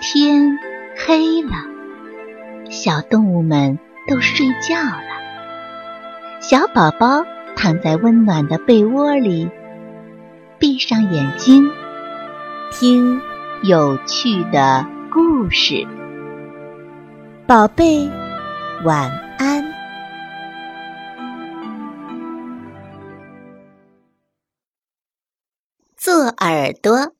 天黑了，小动物们都睡觉了。小宝宝躺在温暖的被窝里，闭上眼睛，听有趣的故事。宝贝，晚安。做耳朵。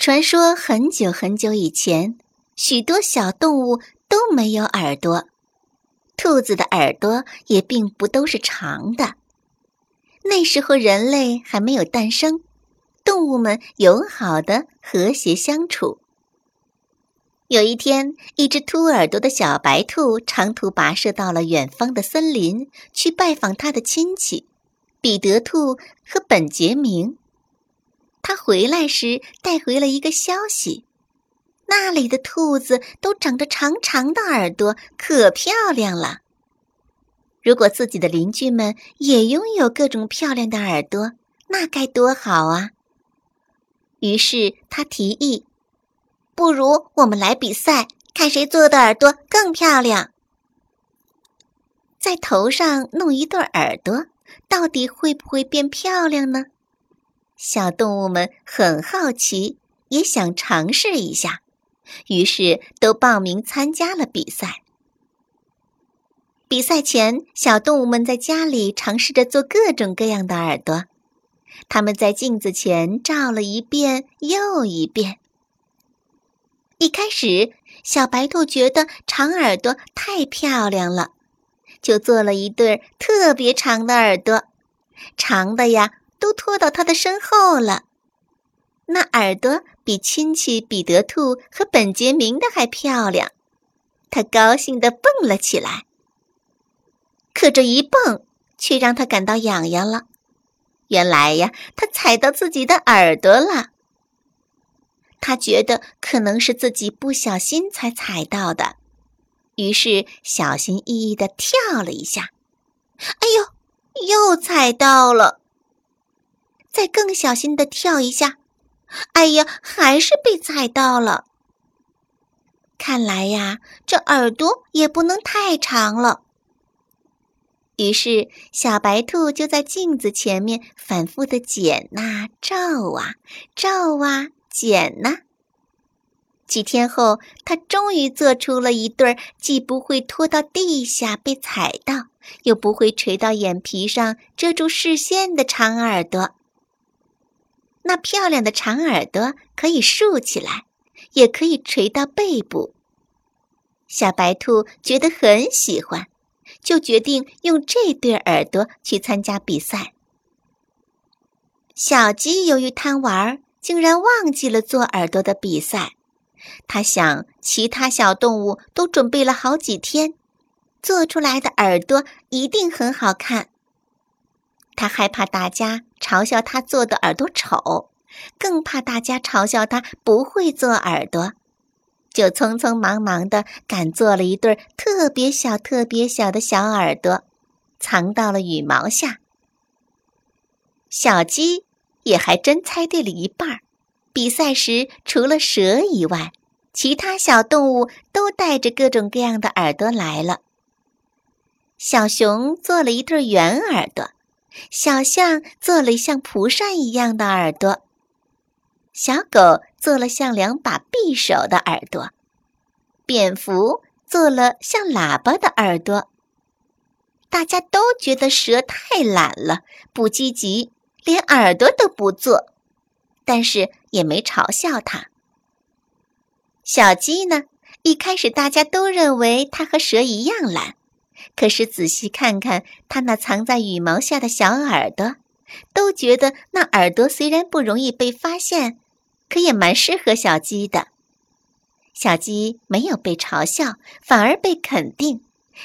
传说很久很久以前，许多小动物都没有耳朵，兔子的耳朵也并不都是长的。那时候人类还没有诞生，动物们友好的和谐相处。有一天，一只秃耳朵的小白兔长途跋涉到了远方的森林，去拜访他的亲戚彼得兔和本杰明。他回来时带回了一个消息：那里的兔子都长着长长的耳朵，可漂亮了。如果自己的邻居们也拥有各种漂亮的耳朵，那该多好啊！于是他提议：“不如我们来比赛，看谁做的耳朵更漂亮。在头上弄一对耳朵，到底会不会变漂亮呢？”小动物们很好奇，也想尝试一下，于是都报名参加了比赛。比赛前，小动物们在家里尝试着做各种各样的耳朵，他们在镜子前照了一遍又一遍。一开始，小白兔觉得长耳朵太漂亮了，就做了一对特别长的耳朵，长的呀。都拖到他的身后了，那耳朵比亲戚彼得兔和本杰明的还漂亮，他高兴地蹦了起来。可这一蹦，却让他感到痒痒了。原来呀，他踩到自己的耳朵了。他觉得可能是自己不小心才踩到的，于是小心翼翼地跳了一下。哎呦，又踩到了！再更小心的跳一下，哎呀，还是被踩到了。看来呀，这耳朵也不能太长了。于是，小白兔就在镜子前面反复的剪呐、照啊、照啊、剪呐。几天后，它终于做出了一对既不会拖到地下被踩到，又不会垂到眼皮上遮住视线的长耳朵。那漂亮的长耳朵可以竖起来，也可以垂到背部。小白兔觉得很喜欢，就决定用这对耳朵去参加比赛。小鸡由于贪玩，竟然忘记了做耳朵的比赛。他想，其他小动物都准备了好几天，做出来的耳朵一定很好看。他害怕大家嘲笑他做的耳朵丑，更怕大家嘲笑他不会做耳朵，就匆匆忙忙的赶做了一对特别小、特别小的小耳朵，藏到了羽毛下。小鸡也还真猜对了一半儿。比赛时，除了蛇以外，其他小动物都带着各种各样的耳朵来了。小熊做了一对圆耳朵。小象做了像蒲扇一样的耳朵，小狗做了像两把匕首的耳朵，蝙蝠做了像喇叭的耳朵。大家都觉得蛇太懒了，不积极，连耳朵都不做，但是也没嘲笑它。小鸡呢？一开始大家都认为它和蛇一样懒。可是仔细看看它那藏在羽毛下的小耳朵，都觉得那耳朵虽然不容易被发现，可也蛮适合小鸡的。小鸡没有被嘲笑，反而被肯定，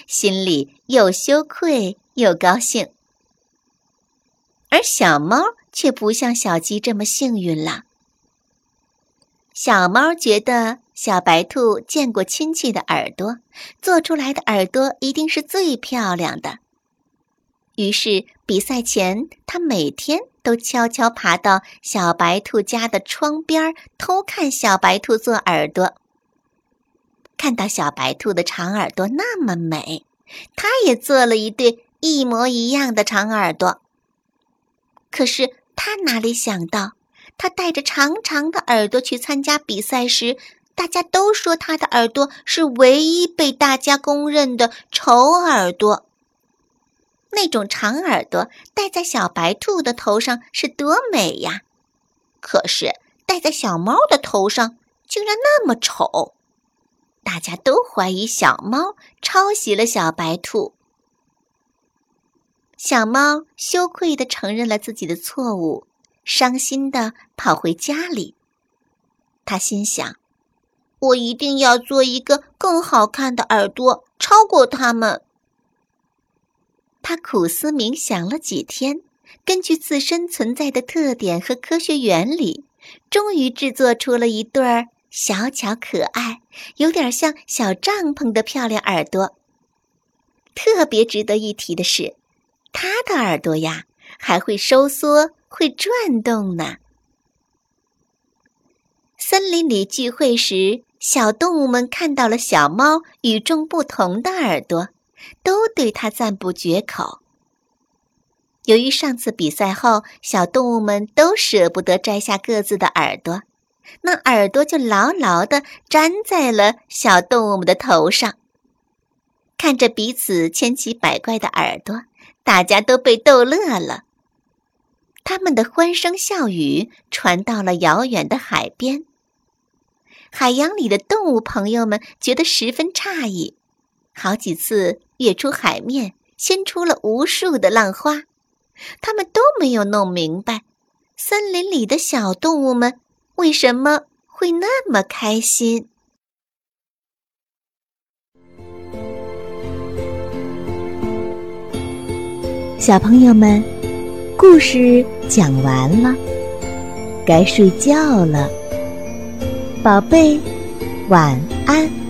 心里又羞愧又高兴。而小猫却不像小鸡这么幸运了。小猫觉得。小白兔见过亲戚的耳朵，做出来的耳朵一定是最漂亮的。于是比赛前，它每天都悄悄爬到小白兔家的窗边偷看小白兔做耳朵。看到小白兔的长耳朵那么美，它也做了一对一模一样的长耳朵。可是他哪里想到，他带着长长的耳朵去参加比赛时，大家都说他的耳朵是唯一被大家公认的丑耳朵。那种长耳朵戴在小白兔的头上是多美呀！可是戴在小猫的头上竟然那么丑，大家都怀疑小猫抄袭了小白兔。小猫羞愧地承认了自己的错误，伤心地跑回家里。他心想：“我一定要做一个更好看的耳朵，超过他们。”他苦思冥想了几天，根据自身存在的特点和科学原理，终于制作出了一对儿小巧可爱、有点像小帐篷的漂亮耳朵。特别值得一提的是，他的耳朵呀还会收缩、会转动呢。森林里聚会时，小动物们看到了小猫与众不同的耳朵。都对它赞不绝口。由于上次比赛后，小动物们都舍不得摘下各自的耳朵，那耳朵就牢牢地粘在了小动物们的头上。看着彼此千奇百怪的耳朵，大家都被逗乐了。他们的欢声笑语传到了遥远的海边，海洋里的动物朋友们觉得十分诧异。好几次跃出海面，掀出了无数的浪花，他们都没有弄明白，森林里的小动物们为什么会那么开心。小朋友们，故事讲完了，该睡觉了，宝贝，晚安。